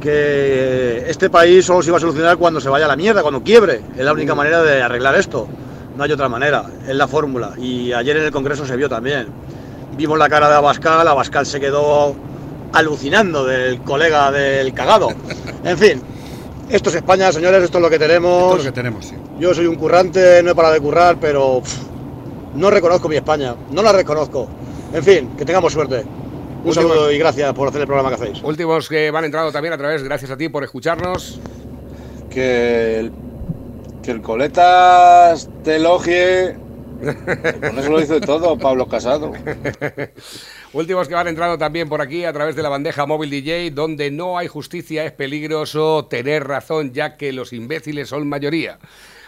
que este país solo se iba a solucionar cuando se vaya a la mierda, cuando quiebre. Es la única manera de arreglar esto. No hay otra manera, es la fórmula. Y ayer en el Congreso se vio también. Vimos la cara de Abascal, Abascal se quedó alucinando del colega del cagado. En fin, esto es España, señores, esto es lo que tenemos. Esto es lo que tenemos, sí. Yo soy un currante, no he parado de currar, pero pff, no reconozco mi España, no la reconozco. En fin, que tengamos suerte. Un saludo y gracias por hacer el programa que hacéis. Últimos que van entrando también a través, gracias a ti por escucharnos. Que el, que el coletas te elogie. Con eso lo hizo todo Pablo Casado. Últimos que van entrando también por aquí a través de la bandeja móvil DJ, donde no hay justicia es peligroso tener razón, ya que los imbéciles son mayoría.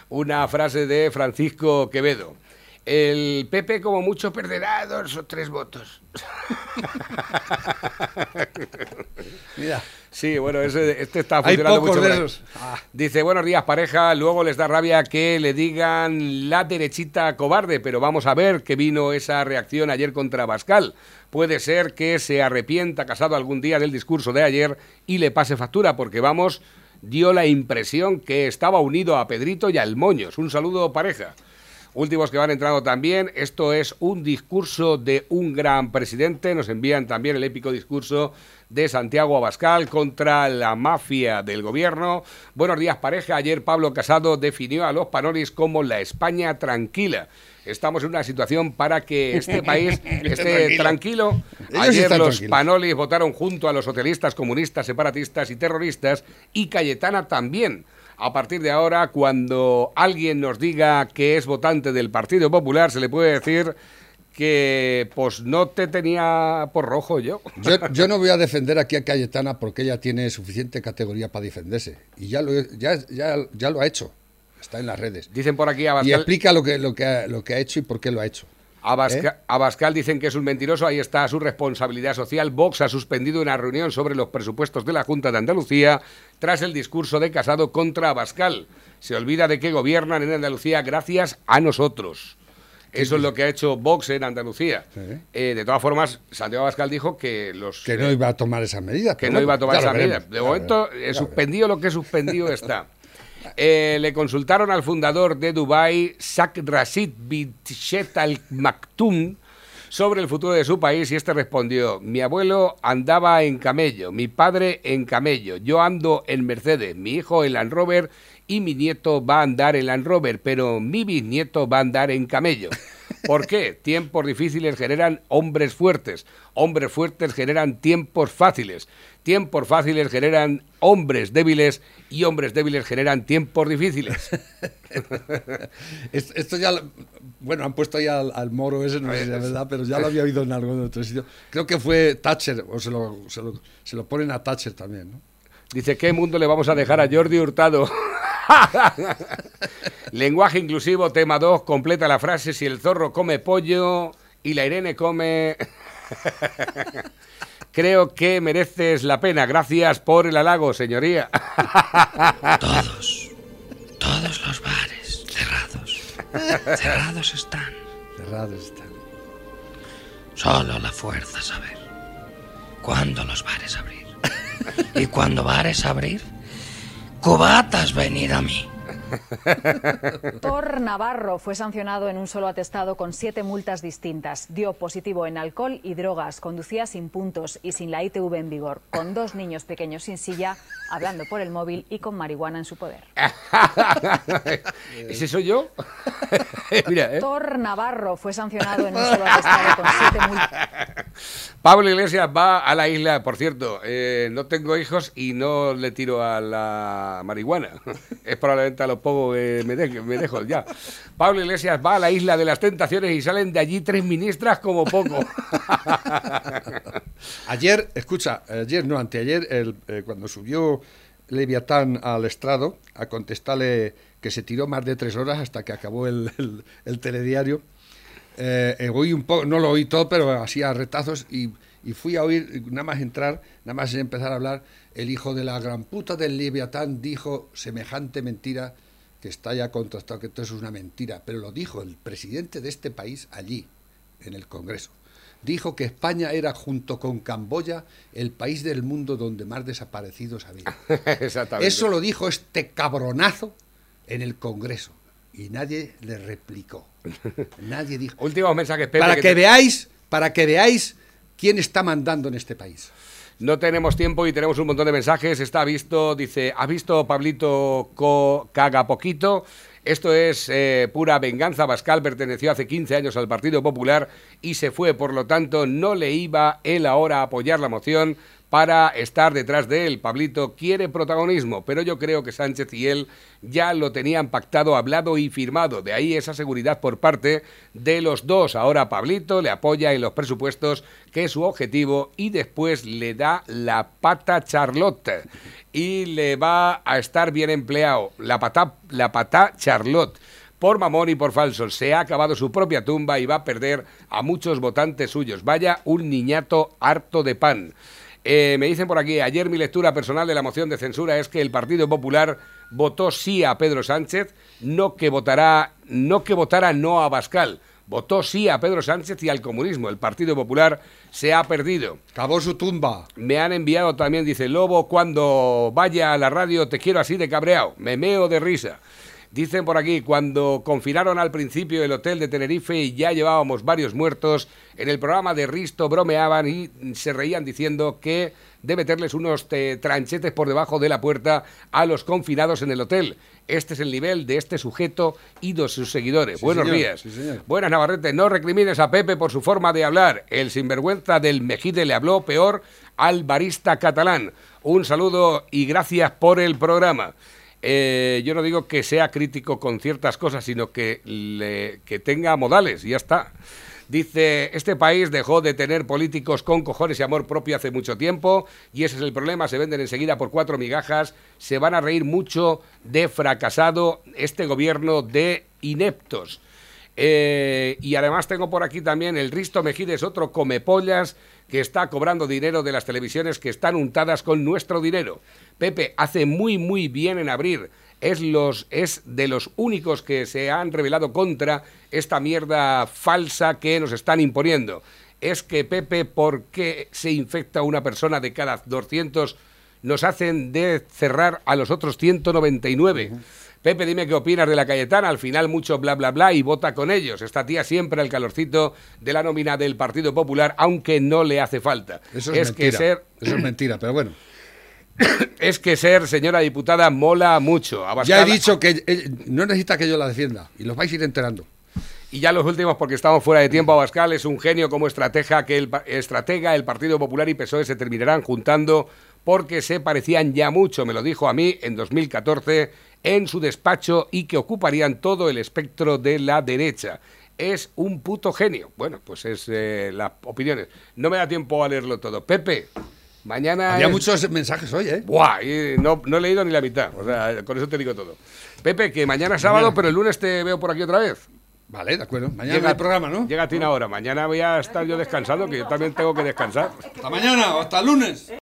Una frase de Francisco Quevedo. El PP como mucho perderá dos o tres votos. Mira. Sí, bueno, ese- este está Hay funcionando pocos mucho. de esos. Ah. Dice, buenos días pareja, luego les da rabia que le digan la derechita cobarde, pero vamos a ver que vino esa reacción ayer contra Bascal. Puede ser que se arrepienta casado algún día del discurso de ayer y le pase factura, porque vamos, dio la impresión que estaba unido a Pedrito y al Moños. Un saludo pareja. Últimos que van entrando también, esto es un discurso de un gran presidente, nos envían también el épico discurso de Santiago Abascal contra la mafia del gobierno. Buenos días pareja, ayer Pablo Casado definió a los panolis como la España tranquila. Estamos en una situación para que este país esté tranquilo. Ayer los tranquilos. panolis votaron junto a los socialistas, comunistas, separatistas y terroristas y Cayetana también. A partir de ahora, cuando alguien nos diga que es votante del Partido Popular, se le puede decir que pues no te tenía por rojo yo. Yo, yo no voy a defender aquí a Cayetana porque ella tiene suficiente categoría para defenderse. Y ya lo, ya, ya, ya lo ha hecho. Está en las redes. Dicen por aquí Y explica lo que, lo, que ha, lo que ha hecho y por qué lo ha hecho. ¿Eh? Abascal dicen que es un mentiroso, ahí está su responsabilidad social. Vox ha suspendido una reunión sobre los presupuestos de la Junta de Andalucía tras el discurso de Casado contra Abascal. Se olvida de que gobiernan en Andalucía gracias a nosotros. Eso es lo que ha hecho Vox en Andalucía. Eh, de todas formas, Santiago Abascal dijo que los Que no iba a tomar esas medidas. que no iba a tomar ya lo esa medida. veremos, De momento, eh, suspendido lo que suspendido está. Eh, le consultaron al fundador de Dubái, Sak Rashid bin Shet Al Maktoum, sobre el futuro de su país y este respondió, mi abuelo andaba en camello, mi padre en camello, yo ando en Mercedes, mi hijo en Land Rover y mi nieto va a andar en Land Rover, pero mi bisnieto va a andar en camello. ¿Por qué? Tiempos difíciles generan hombres fuertes. Hombres fuertes generan tiempos fáciles. Tiempos fáciles generan hombres débiles y hombres débiles generan tiempos difíciles. Es- Esto ya, bueno, han puesto ahí al, al moro ese, no sé si es verdad, pero ya lo había oído en algún otro sitio. Creo que fue Thatcher, o se lo, se lo, se lo ponen a Thatcher también, ¿no? Dice, ¿qué mundo le vamos a dejar a Jordi Hurtado? Lenguaje inclusivo, tema 2, completa la frase, si el zorro come pollo y la Irene come... Creo que mereces la pena. Gracias por el halago, señoría. Todos, todos los bares cerrados. Cerrados están. Cerrados están. Solo la fuerza saber cuándo los bares abrir. Y cuando bares abrir, cubatas venir a mí. Thor Navarro fue sancionado en un solo atestado con siete multas distintas. Dio positivo en alcohol y drogas, conducía sin puntos y sin la ITV en vigor, con dos niños pequeños sin silla, hablando por el móvil y con marihuana en su poder. ¿Ese soy yo? Mira, ¿eh? Thor Navarro fue sancionado en un solo atestado con siete multas. Pablo Iglesias va a la isla, por cierto, eh, no tengo hijos y no le tiro a la marihuana. Es probablemente a los pocos que me, de- me dejo ya. Pablo Iglesias va a la isla de las tentaciones y salen de allí tres ministras como poco. Ayer, escucha, ayer no, anteayer, eh, cuando subió Leviatán al estrado a contestarle que se tiró más de tres horas hasta que acabó el, el- el telediario, eh, eh, oí un poco, no lo oí todo, pero así a retazos y, y fui a oír, nada más entrar, nada más empezar a hablar, el hijo de la gran puta del Leviatán dijo semejante mentira que está ya contrastado que esto es una mentira, pero lo dijo el presidente de este país allí, en el Congreso. Dijo que España era, junto con Camboya, el país del mundo donde más desaparecidos había. Exactamente. Eso lo dijo este cabronazo en el Congreso y nadie le replicó. Nadie dijo. Últimos mensajes, Pepe. Para que que te- veáis, para que veáis quién está mandando en este país. No tenemos tiempo y tenemos un montón de mensajes. Está visto, dice, ¿ha visto Pablito co caga poquito? Esto es eh, pura venganza. Bascal perteneció hace 15 años al Partido Popular y se fue, por lo tanto, no le iba él ahora a apoyar la moción para estar detrás de él. Pablito quiere protagonismo, pero yo creo que Sánchez y él ya lo tenían pactado, hablado y firmado. De ahí esa seguridad por parte de los dos. Ahora Pablito le apoya en los presupuestos, que es su objetivo, y después le da la pata Charlotte. Y le va a estar bien empleado. La pata, la pata Charlotte. Por mamón y por falso, se ha acabado su propia tumba y va a perder a muchos votantes suyos. Vaya un niñato harto de pan. Eh, me dicen por aquí, ayer mi lectura personal de la moción de censura es que el Partido Popular votó sí a Pedro Sánchez, no que votará, no que votara no a Bascal. Votó sí a Pedro Sánchez y al comunismo. El Partido Popular se ha perdido. Acabó su tumba. Me han enviado también, dice Lobo, cuando vaya a la radio te quiero así de cabreado. Me meo de risa. Dicen por aquí, cuando confinaron al principio el hotel de Tenerife y ya llevábamos varios muertos, en el programa de Risto bromeaban y se reían diciendo que de meterles unos eh, tranchetes por debajo de la puerta a los confinados en el hotel. Este es el nivel de este sujeto y de sus seguidores. Sí, Buenos señor, días. sí. Buenas, Navarrete. No recrimines a Pepe por su forma de hablar. El sinvergüenza del Mejide le habló peor al barista catalán. Un saludo y gracias por el programa. Eh, yo no digo que sea crítico con ciertas cosas, sino que, le- que tenga modales, y ya está. Dice, este país dejó de tener políticos con cojones y amor propio hace mucho tiempo y ese es el problema, se venden enseguida por cuatro migajas, se van a reír mucho de fracasado este gobierno de ineptos. Eh, y además tengo por aquí también el Risto Mejides, otro comepollas que está cobrando dinero de las televisiones que están untadas con nuestro dinero. Pepe hace muy muy bien en abrir. Es, los, es de los únicos que se han revelado contra esta mierda falsa que nos están imponiendo. Es que Pepe, ¿por qué se infecta una persona de cada 200? Nos hacen de cerrar a los otros 199. Pepe, dime qué opinas de la Cayetana. Al final mucho bla bla bla y vota con ellos. Esta tía siempre al calorcito de la nómina del Partido Popular, aunque no le hace falta. Eso es, que mentira. ser, Eso es mentira, pero bueno. es que ser señora diputada mola mucho. Ya he dicho que eh, no necesita que yo la defienda y los vais a ir enterando. Y ya los últimos, porque estamos fuera de tiempo, Abascal es un genio como estratega que el, estratega, el Partido Popular y PSOE se terminarán juntando porque se parecían ya mucho, me lo dijo a mí en 2014 en su despacho y que ocuparían todo el espectro de la derecha. Es un puto genio. Bueno, pues es eh, las opiniones. No me da tiempo a leerlo todo. Pepe, mañana... Había es- muchos mensajes hoy, ¿eh? Buah, y no, no he leído ni la mitad. O sea, con eso te digo todo. Pepe, que mañana es sábado, Mañana. pero el lunes te veo por aquí otra vez. Vale, de acuerdo. Mañana no hay programa, ¿no? Llega a ti una hora. Mañana voy a estar yo descansando, que yo también tengo que descansar. Hasta mañana o hasta el lunes.